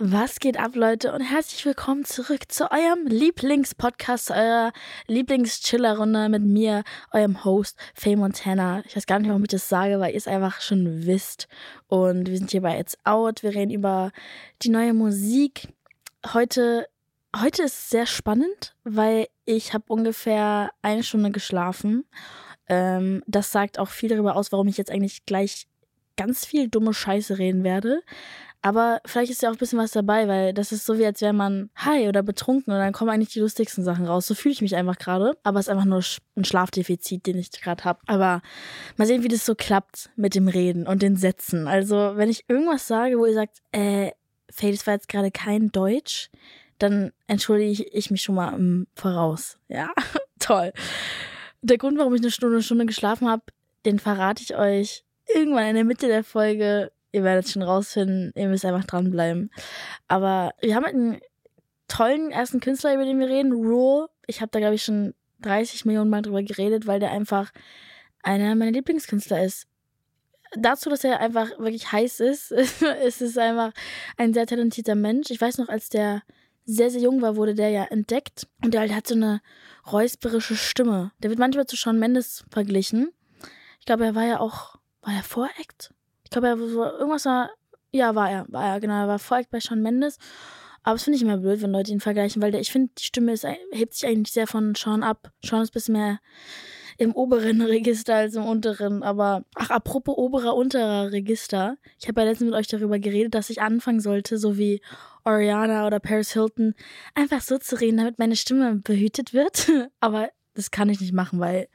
Was geht ab, Leute? Und herzlich willkommen zurück zu eurem Lieblingspodcast, eurer Lieblingschillerrunde mit mir, eurem Host, Faye Montana. Ich weiß gar nicht, warum ich das sage, weil ihr es einfach schon wisst. Und wir sind hier bei It's Out. Wir reden über die neue Musik. Heute, heute ist sehr spannend, weil ich habe ungefähr eine Stunde geschlafen. Ähm, das sagt auch viel darüber aus, warum ich jetzt eigentlich gleich ganz viel dumme Scheiße reden werde. Aber vielleicht ist ja auch ein bisschen was dabei, weil das ist so wie, als wäre man high oder betrunken und dann kommen eigentlich die lustigsten Sachen raus. So fühle ich mich einfach gerade. Aber es ist einfach nur ein Schlafdefizit, den ich gerade habe. Aber mal sehen, wie das so klappt mit dem Reden und den Sätzen. Also, wenn ich irgendwas sage, wo ihr sagt, äh, Faye, das war jetzt gerade kein Deutsch, dann entschuldige ich mich schon mal im Voraus. Ja, toll. Der Grund, warum ich eine Stunde, eine Stunde geschlafen habe, den verrate ich euch irgendwann in der Mitte der Folge ihr werdet schon rausfinden, ihr müsst einfach dranbleiben. Aber wir haben halt einen tollen ersten Künstler, über den wir reden, Rule. Ich habe da, glaube ich, schon 30 Millionen Mal drüber geredet, weil der einfach einer meiner Lieblingskünstler ist. Dazu, dass er einfach wirklich heiß ist, ist es einfach ein sehr talentierter Mensch. Ich weiß noch, als der sehr, sehr jung war, wurde der ja entdeckt. Und der halt hat so eine räusperische Stimme. Der wird manchmal zu Sean Mendes verglichen. Ich glaube, er war ja auch, war er Voract? Ich glaube, er war irgendwas war. Ja, war er, war er, genau. Er war folgt bei Sean Mendes. Aber das finde ich immer blöd, wenn Leute ihn vergleichen, weil der, ich finde, die Stimme ist, hebt sich eigentlich sehr von Sean ab. Sean ist ein bisschen mehr im oberen Register als im unteren. Aber, ach, apropos oberer, unterer Register. Ich habe ja letztens mit euch darüber geredet, dass ich anfangen sollte, so wie Oriana oder Paris Hilton, einfach so zu reden, damit meine Stimme behütet wird. Aber das kann ich nicht machen, weil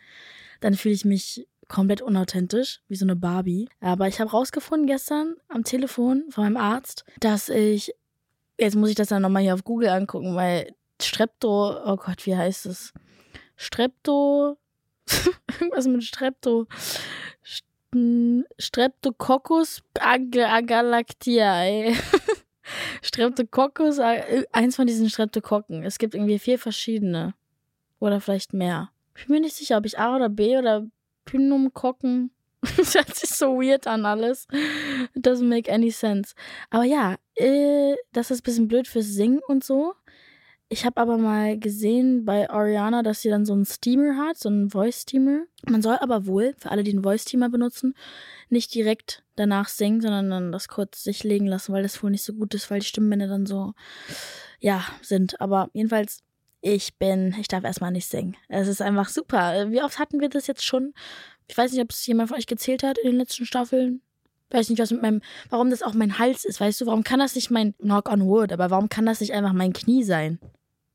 dann fühle ich mich komplett unauthentisch, wie so eine Barbie. Aber ich habe rausgefunden gestern am Telefon von meinem Arzt, dass ich, jetzt muss ich das dann nochmal hier auf Google angucken, weil Strepto, oh Gott, wie heißt es? Strepto, irgendwas mit Strepto. Streptococcus agalactiae. Streptococcus, äh, eins von diesen Streptokokken. Es gibt irgendwie vier verschiedene. Oder vielleicht mehr. Ich bin mir nicht sicher, ob ich A oder B oder Pneumokokken. das hört sich so weird an alles. It doesn't make any sense. Aber ja, äh, das ist ein bisschen blöd fürs Singen und so. Ich habe aber mal gesehen bei Ariana, dass sie dann so einen Steamer hat, so einen Voice-Steamer. Man soll aber wohl, für alle, die einen Voice-Steamer benutzen, nicht direkt danach singen, sondern dann das kurz sich legen lassen, weil das wohl nicht so gut ist, weil die Stimmbänder dann so, ja, sind. Aber jedenfalls ich bin, ich darf erstmal nicht singen. Es ist einfach super. Wie oft hatten wir das jetzt schon? Ich weiß nicht, ob es jemand von euch gezählt hat in den letzten Staffeln. Ich weiß nicht, was mit meinem, warum das auch mein Hals ist, weißt du? Warum kann das nicht mein Knock on Wood, aber warum kann das nicht einfach mein Knie sein?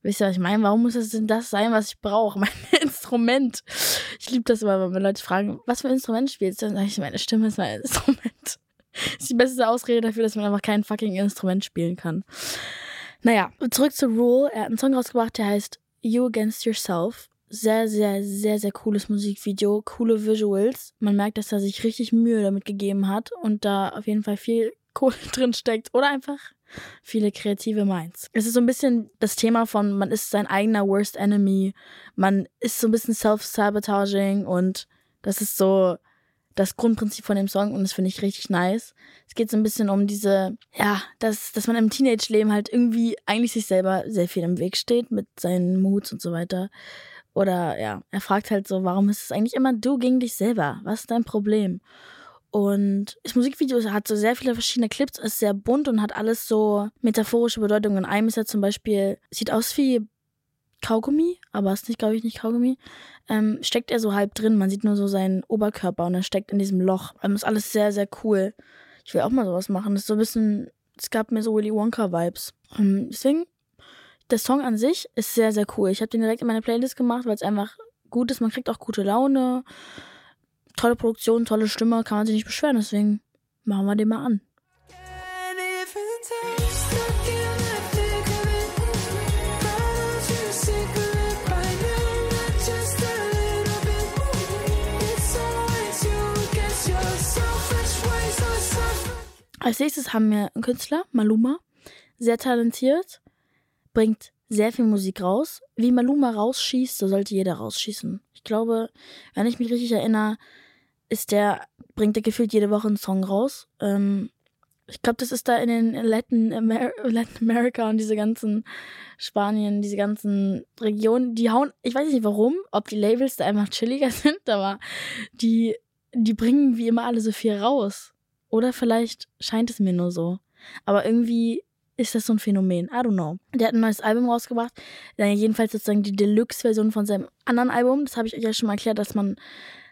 Wisst ihr, was ich meine? Warum muss das denn das sein, was ich brauche? Mein Instrument. Ich liebe das immer, wenn Leute fragen, was für ein Instrument spielst du? Dann sage ich, meine Stimme ist mein Instrument. Das ist die beste Ausrede dafür, dass man einfach kein fucking Instrument spielen kann. Naja, zurück zu Rule. Er hat einen Song rausgebracht, der heißt You Against Yourself. Sehr, sehr, sehr, sehr cooles Musikvideo, coole Visuals. Man merkt, dass er sich richtig Mühe damit gegeben hat und da auf jeden Fall viel Kohle drin steckt oder einfach viele kreative Minds. Es ist so ein bisschen das Thema von, man ist sein eigener Worst Enemy, man ist so ein bisschen self-sabotaging und das ist so das Grundprinzip von dem Song und das finde ich richtig nice. Es geht so ein bisschen um diese, ja, dass, dass man im Teenage-Leben halt irgendwie eigentlich sich selber sehr viel im Weg steht mit seinen Moods und so weiter. Oder ja, er fragt halt so, warum ist es eigentlich immer du gegen dich selber? Was ist dein Problem? Und das Musikvideo hat so sehr viele verschiedene Clips, ist sehr bunt und hat alles so metaphorische Bedeutungen. In einem ist er zum Beispiel, sieht aus wie Kaugummi, aber ist nicht, glaube ich, nicht Kaugummi, ähm, steckt er so halb drin. Man sieht nur so seinen Oberkörper und er steckt in diesem Loch. Ähm, ist alles sehr, sehr cool. Ich will auch mal sowas machen. Das ist so ein bisschen, es gab mir so Willy Wonka-Vibes. Ähm, deswegen, der Song an sich ist sehr, sehr cool. Ich habe den direkt in meine Playlist gemacht, weil es einfach gut ist. Man kriegt auch gute Laune. Tolle Produktion, tolle Stimme, kann man sich nicht beschweren. Deswegen machen wir den mal an. Als nächstes haben wir einen Künstler, Maluma, sehr talentiert, bringt sehr viel Musik raus. Wie Maluma rausschießt, so sollte jeder rausschießen. Ich glaube, wenn ich mich richtig erinnere, ist der, bringt er gefühlt jede Woche einen Song raus. Ähm, Ich glaube, das ist da in den Latin, Amer Latin America und diese ganzen Spanien, diese ganzen Regionen, die hauen, ich weiß nicht warum, ob die Labels da einfach chilliger sind, aber die, die bringen wie immer alle so viel raus. Oder vielleicht scheint es mir nur so. Aber irgendwie ist das so ein Phänomen. I don't know. Der hat ein neues Album rausgebracht. Jedenfalls sozusagen die Deluxe-Version von seinem anderen Album. Das habe ich euch ja schon mal erklärt, dass man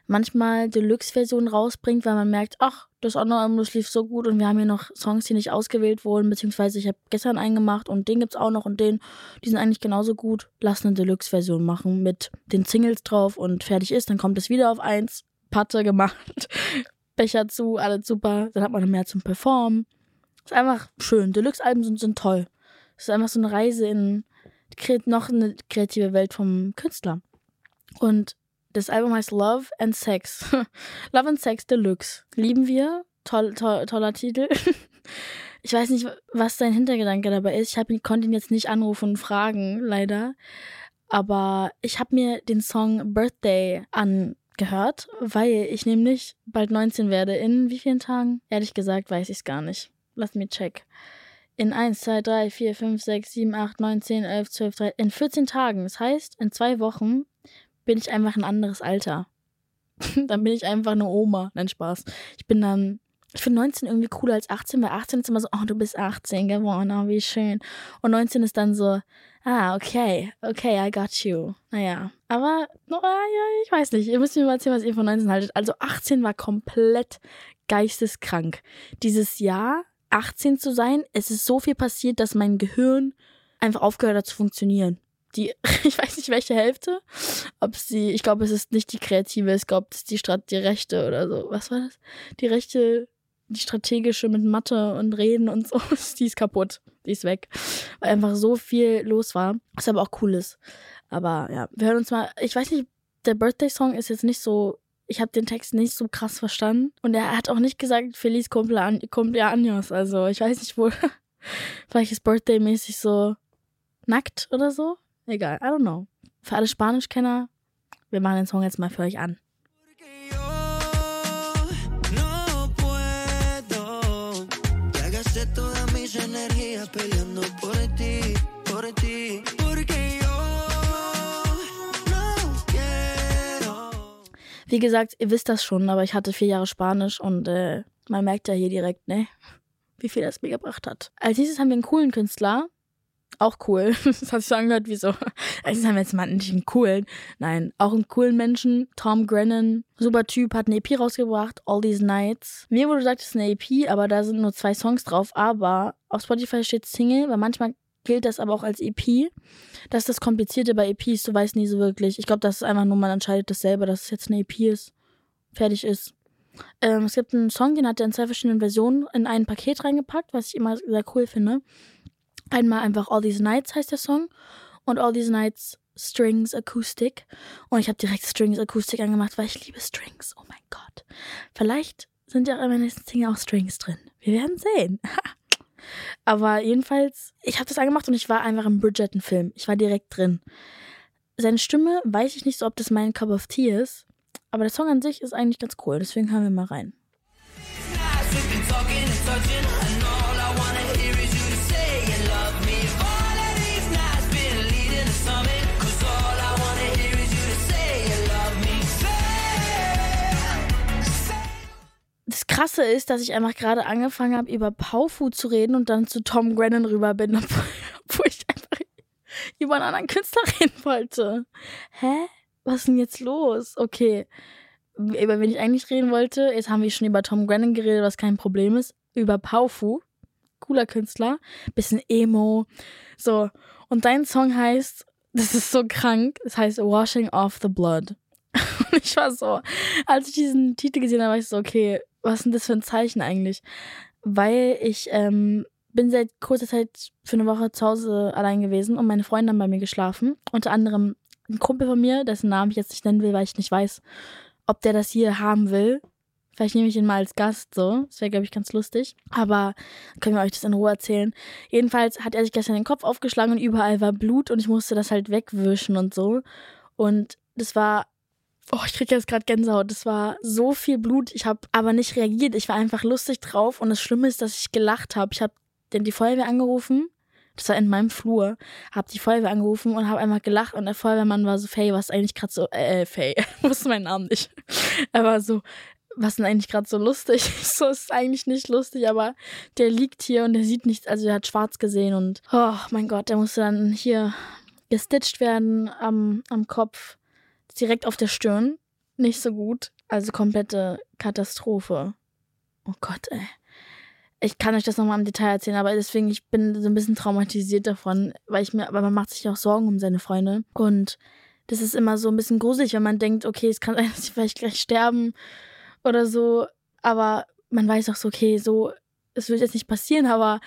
manchmal Deluxe-Versionen rausbringt, weil man merkt, ach, das andere Album, das lief so gut und wir haben hier noch Songs, die nicht ausgewählt wurden, beziehungsweise ich habe gestern einen gemacht und den gibt's auch noch und den, die sind eigentlich genauso gut. Lass eine Deluxe-Version machen mit den Singles drauf und fertig ist, dann kommt es wieder auf eins, Patte gemacht, Becher zu, alles super, dann hat man mehr zum Performen. Ist einfach schön. Deluxe-Alben sind, sind toll. Ist einfach so eine Reise in noch eine kreative Welt vom Künstler. Und das Album heißt Love and Sex. Love and Sex Deluxe. Lieben wir. Toll, toll, toller Titel. Ich weiß nicht, was dein Hintergedanke dabei ist. Ich hab, konnte ihn jetzt nicht anrufen und fragen, leider. Aber ich habe mir den Song Birthday angehört, weil ich nämlich bald 19 werde. In wie vielen Tagen? Ehrlich gesagt weiß ich es gar nicht. Lass mich check. In 1, 2, 3, 4, 5, 6, 7, 8, 9, 10, 11, 12, 13. In 14 Tagen. Das heißt, in zwei Wochen bin ich einfach ein anderes Alter. dann bin ich einfach eine Oma. Nein, Spaß. Ich bin dann, ich finde 19 irgendwie cooler als 18, weil 18 ist immer so, oh, du bist 18 geworden, oh, wie schön. Und 19 ist dann so, ah, okay, okay, I got you. Naja, aber, oh, ja, ich weiß nicht. Ihr müsst mir mal erzählen, was ihr von 19 haltet. Also 18 war komplett geisteskrank. Dieses Jahr, 18 zu sein, es ist so viel passiert, dass mein Gehirn einfach aufgehört hat zu funktionieren die, ich weiß nicht welche Hälfte, ob sie, ich glaube, es ist nicht die kreative, ich glaube, es ist die, Strat die rechte oder so. Was war das? Die rechte, die strategische mit Mathe und Reden und so, die ist kaputt. Die ist weg. Weil einfach so viel los war, was aber auch cool ist. Aber ja, wir hören uns mal, ich weiß nicht, der Birthday-Song ist jetzt nicht so ich habe den Text nicht so krass verstanden. Und er hat auch nicht gesagt Feliz Cumpleaños. Also ich weiß nicht, wo. Vielleicht ist Birthday-mäßig so nackt oder so. Egal, I don't know. Für alle Spanischkenner, wir machen den Song jetzt mal für euch an. Wie gesagt, ihr wisst das schon, aber ich hatte vier Jahre Spanisch und äh, man merkt ja hier direkt, ne, wie viel das mir gebracht hat. Als nächstes haben wir einen coolen Künstler, auch cool. Das hat sich so angehört wie so, eigentlich haben wir jetzt mal nicht einen coolen. Nein, auch einen coolen Menschen. Tom Grennan, super Typ, hat eine EP rausgebracht, All These Nights. Mir wurde gesagt, es ist eine EP, aber da sind nur zwei Songs drauf. Aber auf Spotify steht Single, weil manchmal gilt das aber auch als EP. Das ist das Komplizierte bei EPs, du weißt nie so wirklich. Ich glaube, das ist einfach nur, man entscheidet das selber, dass es jetzt eine EP ist. Fertig ist. Ähm, es gibt einen Song, den hat er in zwei verschiedenen Versionen in ein Paket reingepackt, was ich immer sehr cool finde. Einmal einfach All These Nights heißt der Song und All These Nights Strings Acoustic. Und ich habe direkt Strings Acoustic angemacht, weil ich liebe Strings. Oh mein Gott. Vielleicht sind ja auch in meiner nächsten Single auch Strings drin. Wir werden sehen. Aber jedenfalls, ich habe das angemacht und ich war einfach im Bridgerton-Film. Ich war direkt drin. Seine Stimme weiß ich nicht so, ob das mein Cup of Tea ist. Aber der Song an sich ist eigentlich ganz cool. Deswegen hören wir mal rein. Krasse ist, dass ich einfach gerade angefangen habe, über Paufu zu reden und dann zu Tom Grennan rüber bin, obwohl ich einfach über einen anderen Künstler reden wollte. Hä? Was ist denn jetzt los? Okay. Über wen ich eigentlich reden wollte, jetzt haben wir schon über Tom Grennan geredet, was kein Problem ist. Über Paufu. Cooler Künstler. Bisschen Emo. So. Und dein Song heißt, das ist so krank, es heißt Washing Off the Blood. Und ich war so, als ich diesen Titel gesehen habe, war ich so, okay, was ist denn das für ein Zeichen eigentlich? Weil ich ähm, bin seit kurzer Zeit für eine Woche zu Hause allein gewesen und meine Freunde haben bei mir geschlafen. Unter anderem ein Kumpel von mir, dessen Namen ich jetzt nicht nennen will, weil ich nicht weiß, ob der das hier haben will. Vielleicht nehme ich ihn mal als Gast so. Das wäre, glaube ich, ganz lustig. Aber können wir euch das in Ruhe erzählen. Jedenfalls hat er sich gestern den Kopf aufgeschlagen und überall war Blut und ich musste das halt wegwischen und so. Und das war Oh, ich kriege jetzt gerade Gänsehaut. Das war so viel Blut. Ich habe aber nicht reagiert. Ich war einfach lustig drauf. Und das Schlimme ist, dass ich gelacht habe. Ich habe denn die Feuerwehr angerufen. Das war in meinem Flur. Habe die Feuerwehr angerufen und habe einfach gelacht. Und der Feuerwehrmann war so, Faye, was eigentlich gerade so, äh, Faye, wusste meinen Namen nicht. Er war so, was ist denn eigentlich gerade so lustig? so ist eigentlich nicht lustig, aber der liegt hier und der sieht nichts, also der hat schwarz gesehen und oh mein Gott, der musste dann hier gestitcht werden am, am Kopf, direkt auf der Stirn. Nicht so gut. Also komplette Katastrophe. Oh Gott, ey. Ich kann euch das nochmal im Detail erzählen, aber deswegen, ich bin so ein bisschen traumatisiert davon, weil ich mir, aber man macht sich auch Sorgen um seine Freunde. Und das ist immer so ein bisschen gruselig, wenn man denkt, okay, es kann sein, dass sie vielleicht gleich sterben oder so. Aber man weiß auch so, okay, so, es wird jetzt nicht passieren, aber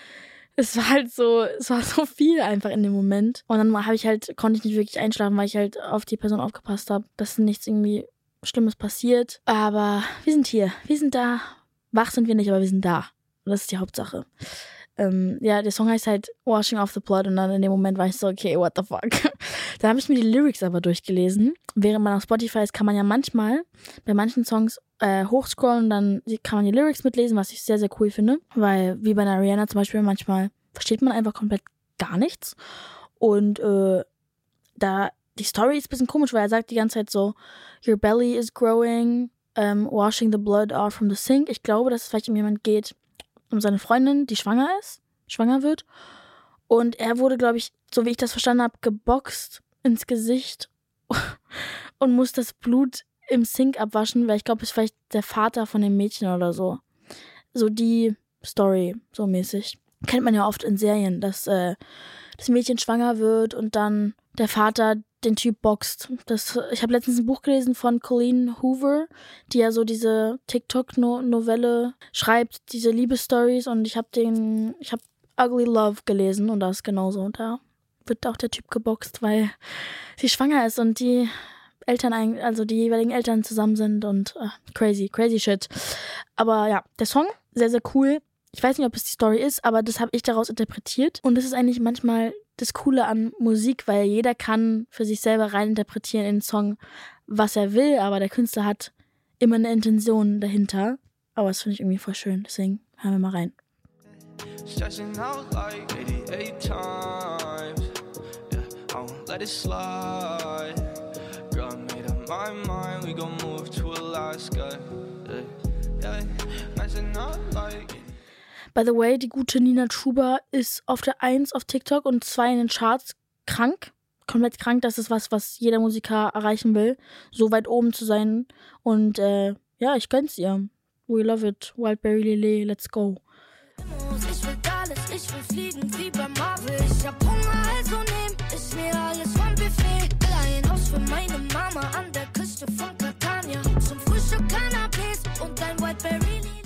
es war halt so, es war so viel einfach in dem Moment. Und dann habe ich halt, konnte ich nicht wirklich einschlafen, weil ich halt auf die Person aufgepasst habe, dass nichts irgendwie Schlimmes passiert. Aber wir sind hier, wir sind da. Wach sind wir nicht, aber wir sind da. Und das ist die Hauptsache. Ähm, ja, der Song heißt halt Washing Off the Blood und dann in dem Moment war ich so, okay, what the fuck. dann habe ich mir die Lyrics aber durchgelesen. Während man auf Spotify ist, kann man ja manchmal bei manchen Songs äh, hochscrollen und dann kann man die Lyrics mitlesen, was ich sehr, sehr cool finde. Weil, wie bei einer Rihanna zum Beispiel, manchmal versteht man einfach komplett gar nichts. Und äh, da, die Story ist ein bisschen komisch, weil er sagt die ganze Zeit so, Your belly is growing, um, washing the blood off from the sink. Ich glaube, dass es vielleicht um jemand geht, um seine Freundin, die schwanger ist, schwanger wird. Und er wurde, glaube ich, so wie ich das verstanden habe, geboxt ins Gesicht und muss das Blut im Sink abwaschen, weil ich glaube, es ist vielleicht der Vater von dem Mädchen oder so. So die Story, so mäßig. Kennt man ja oft in Serien, dass äh, das Mädchen schwanger wird und dann der Vater den Typ boxt. Das, ich habe letztens ein Buch gelesen von Colleen Hoover, die ja so diese TikTok-Novelle schreibt, diese Liebesstories und ich habe den, ich habe Ugly Love gelesen und da ist genauso. Und da wird auch der Typ geboxt, weil sie schwanger ist und die Eltern, also die jeweiligen Eltern zusammen sind und uh, crazy, crazy shit. Aber ja, der Song, sehr, sehr cool. Ich weiß nicht, ob es die Story ist, aber das habe ich daraus interpretiert. Und das ist eigentlich manchmal das Coole an Musik, weil jeder kann für sich selber reininterpretieren in den Song, was er will, aber der Künstler hat immer eine Intention dahinter. Aber das finde ich irgendwie voll schön, deswegen hören wir mal rein. Stretching out like 88 times. Yeah, I won't let it slide. Girl, I made up my mind. We gon' move to Alaska. Yeah, yeah. And not like. By the way, die gute Nina Schuber ist auf der 1 auf TikTok und 2 in den Charts krank. Komplett krank. Das ist was, was jeder Musiker erreichen will. So weit oben zu sein. Und äh, ja, ich gönn's ihr. We love it. Wildberry Lily, let's go. Ich will alles, ich will fliegen wie bei Marvel. Ich hab Hunger, also nehm ich mir alles vom Buffet. Will ein Haus für meine Mama an der Küste von Catania. Zum Frühstück Cannabis und ein Wildberry Lily.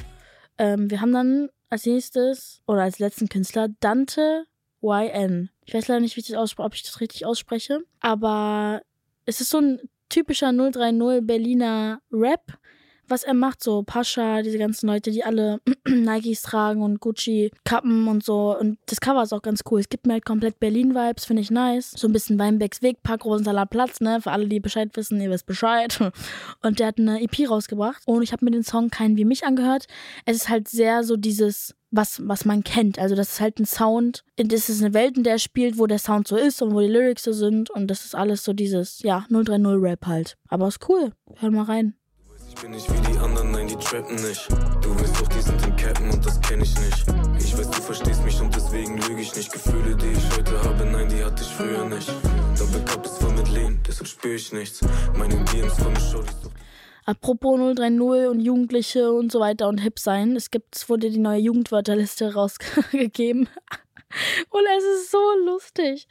Ähm, wir haben dann als nächstes oder als letzten Künstler Dante YN. Ich weiß leider nicht, wie ich das ob ich das richtig ausspreche, aber es ist so ein typischer 030 Berliner Rap was er macht, so Pascha, diese ganzen Leute, die alle Nikes tragen und Gucci-Kappen und so. Und das Cover ist auch ganz cool. Es gibt mir halt komplett Berlin-Vibes, finde ich nice. So ein bisschen Weinbecks Weg, Park Rosensaler Platz, ne? Für alle, die Bescheid wissen, ihr wisst Bescheid. Und der hat eine EP rausgebracht und ich habe mir den Song Kein wie mich angehört. Es ist halt sehr so dieses was, was man kennt. Also das ist halt ein Sound, das ist eine Welt, in der er spielt, wo der Sound so ist und wo die Lyrics so sind und das ist alles so dieses, ja, 030 Rap halt. Aber ist cool. Hör mal rein. Ich bin nicht wie die anderen, nein, die trappen nicht. Du weißt doch, die sind in Cappen und das kenn ich nicht. Ich weiß, du verstehst mich und deswegen lüge ich nicht. Gefühle, die ich heute habe, nein, die hatte ich früher nicht. Doppelcup ist voll mit Lean, deshalb spür ich nichts. Meine DMs von der Show, die Apropos 030 und Jugendliche und so weiter und hip sein. Es gibt, es wurde die neue Jugendwörterliste rausgegeben. Und es ist so lustig.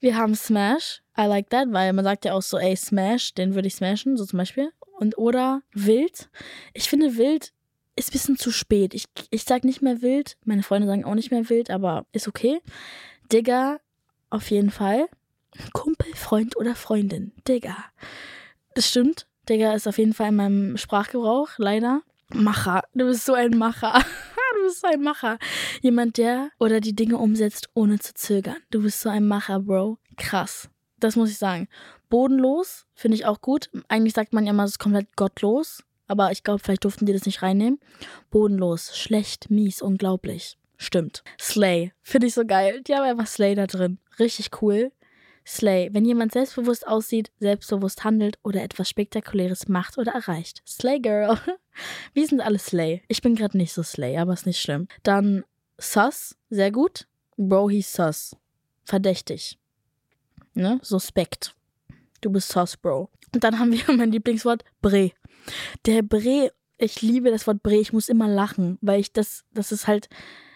Wir haben Smash. I like that, weil man sagt ja auch so, ey, Smash, den würde ich smashen, so zum Beispiel und oder wild. Ich finde wild ist ein bisschen zu spät. Ich, ich sag nicht mehr wild. Meine Freunde sagen auch nicht mehr wild, aber ist okay. Digger, auf jeden Fall. Kumpel, Freund oder Freundin. Digger. Das stimmt. Digger ist auf jeden Fall in meinem Sprachgebrauch, leider. Macher. Du bist so ein Macher. du bist so ein Macher. Jemand, der oder die Dinge umsetzt, ohne zu zögern. Du bist so ein Macher, Bro. Krass. Das muss ich sagen. Bodenlos finde ich auch gut. Eigentlich sagt man ja immer, es ist komplett gottlos. Aber ich glaube, vielleicht durften die das nicht reinnehmen. Bodenlos, schlecht, mies, unglaublich. Stimmt. Slay. Finde ich so geil. Die haben einfach Slay da drin. Richtig cool. Slay. Wenn jemand selbstbewusst aussieht, selbstbewusst handelt oder etwas Spektakuläres macht oder erreicht. Slay Girl. Wir sind alle Slay. Ich bin gerade nicht so Slay, aber ist nicht schlimm. Dann Sus. Sehr gut. Bro, he's sus. Verdächtig. Ne? Suspekt. Du bist sus, Bro. Und dann haben wir mein Lieblingswort Bre. Der Bre, ich liebe das Wort Bre, ich muss immer lachen, weil ich das, das ist halt,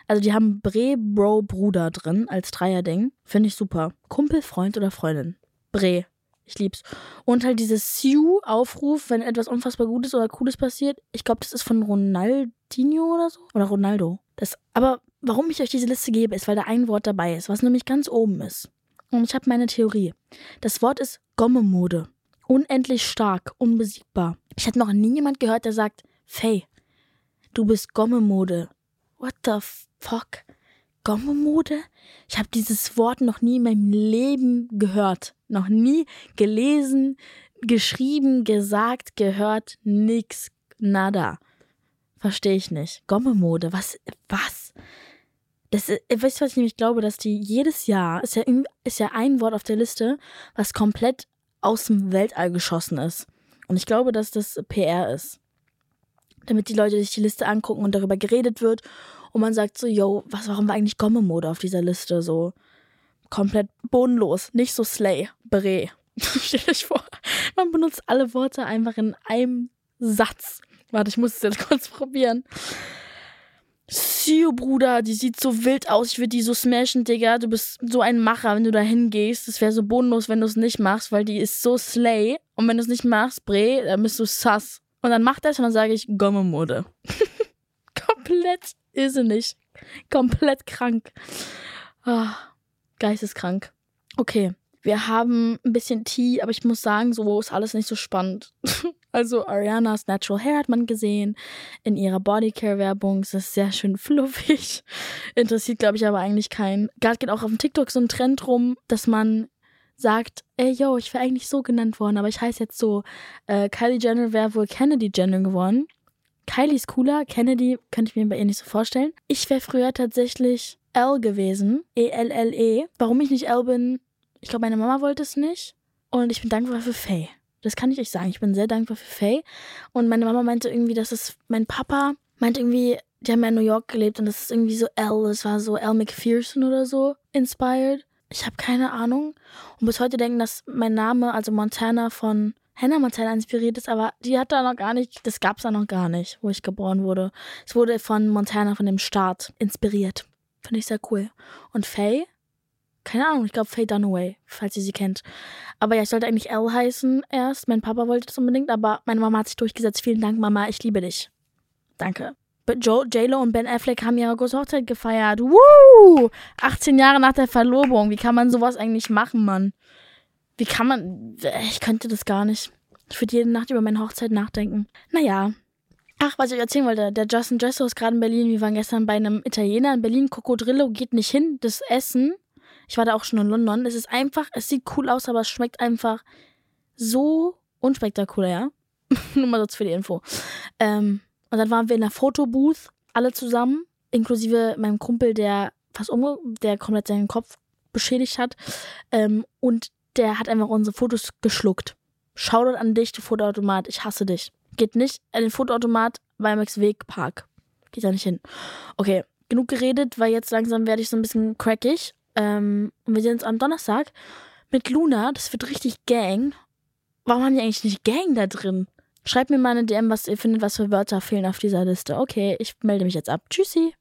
also die haben Bre, Bro, Bruder drin als Dreierding. Finde ich super. Kumpel, Freund oder Freundin. Bre. Ich lieb's. Und halt dieses Sue-Aufruf, wenn etwas unfassbar Gutes oder Cooles passiert. Ich glaube, das ist von Ronaldinho oder so. Oder Ronaldo. Das, aber warum ich euch diese Liste gebe, ist, weil da ein Wort dabei ist, was nämlich ganz oben ist. Und ich habe meine Theorie. Das Wort ist Gommemode. Unendlich stark, unbesiegbar. Ich habe noch nie jemand gehört, der sagt, Faye, du bist Gommemode. What the fuck? Gommemode? Ich habe dieses Wort noch nie in meinem Leben gehört. Noch nie gelesen, geschrieben, gesagt, gehört, nix, nada. Verstehe ich nicht. Gommemode, was, was? Das, äh, weißt du, was ich nämlich glaube, dass die jedes Jahr, ist ja, ist ja ein Wort auf der Liste, was komplett aus dem Weltall geschossen ist. Und ich glaube, dass das PR ist. Damit die Leute sich die Liste angucken und darüber geredet wird. Und man sagt so, yo, was, warum war eigentlich Gomme-Mode auf dieser Liste? So komplett bodenlos. Nicht so Slay, Beret. Stellt euch vor, man benutzt alle Worte einfach in einem Satz. Warte, ich muss es jetzt kurz probieren. Sio, Bruder, die sieht so wild aus. Ich würde die so smashen, Digga. Du bist so ein Macher, wenn du da hingehst. Das wäre so bodenlos, wenn du es nicht machst, weil die ist so slay. Und wenn du es nicht machst, Bre, dann bist du sass. Und dann macht das und dann sage ich Gomme-Mode. Komplett irrsinnig. Komplett krank. Ah, geisteskrank. Okay. Wir haben ein bisschen Tee, aber ich muss sagen, so ist alles nicht so spannend. also Arianas Natural Hair hat man gesehen in ihrer Bodycare-Werbung. Es ist sehr schön fluffig. Interessiert, glaube ich, aber eigentlich keinen. Gerade geht auch auf dem TikTok so ein Trend rum, dass man sagt, ey, yo, ich wäre eigentlich so genannt worden, aber ich heiße jetzt so. Äh, Kylie Jenner wäre wohl Kennedy Jenner geworden. Kylie ist cooler, Kennedy könnte ich mir bei ihr nicht so vorstellen. Ich wäre früher tatsächlich L gewesen. E-L-L-E. -E. Warum ich nicht L bin, ich glaube, meine Mama wollte es nicht. Und ich bin dankbar für Faye. Das kann ich euch sagen. Ich bin sehr dankbar für Faye. Und meine Mama meinte irgendwie, dass es mein Papa meint irgendwie, die haben ja in New York gelebt und das ist irgendwie so L, das war so L McPherson oder so inspired. Ich habe keine Ahnung. Und bis heute denken, dass mein Name, also Montana von Hannah Montana inspiriert ist, aber die hat da noch gar nicht, das gab es da noch gar nicht, wo ich geboren wurde. Es wurde von Montana, von dem Staat, inspiriert. Finde ich sehr cool. Und Faye keine Ahnung, ich glaube Faye Dunaway, falls ihr sie kennt. Aber ja, ich sollte eigentlich L heißen erst. Mein Papa wollte das unbedingt, aber meine Mama hat sich durchgesetzt. Vielen Dank, Mama, ich liebe dich. Danke. J-Lo und Ben Affleck haben ihre große Hochzeit gefeiert. Woo! 18 Jahre nach der Verlobung. Wie kann man sowas eigentlich machen, Mann? Wie kann man. Ich könnte das gar nicht. Ich würde jede Nacht über meine Hochzeit nachdenken. Naja. Ach, was ich erzählen wollte. Der Justin Dresso ist gerade in Berlin. Wir waren gestern bei einem Italiener in Berlin. Cocodrillo geht nicht hin. Das Essen ich war da auch schon in London. Es ist einfach, es sieht cool aus, aber es schmeckt einfach so unspektakulär. Nur mal so für die Info. Ähm, und dann waren wir in der Fotobooth, alle zusammen, inklusive meinem Kumpel, der fast umge der komplett seinen Kopf beschädigt hat. Ähm, und der hat einfach unsere Fotos geschluckt. Shoutout an dich, du Fotoautomat, ich hasse dich. Geht nicht an den Fotoautomat Weimax Weg Park. Geht da nicht hin. Okay, genug geredet, weil jetzt langsam werde ich so ein bisschen crackig ähm, und wir sehen uns am Donnerstag mit Luna. Das wird richtig Gang. Warum haben die eigentlich nicht Gang da drin? Schreibt mir mal eine DM, was ihr findet, was für Wörter fehlen auf dieser Liste. Okay, ich melde mich jetzt ab. Tschüssi.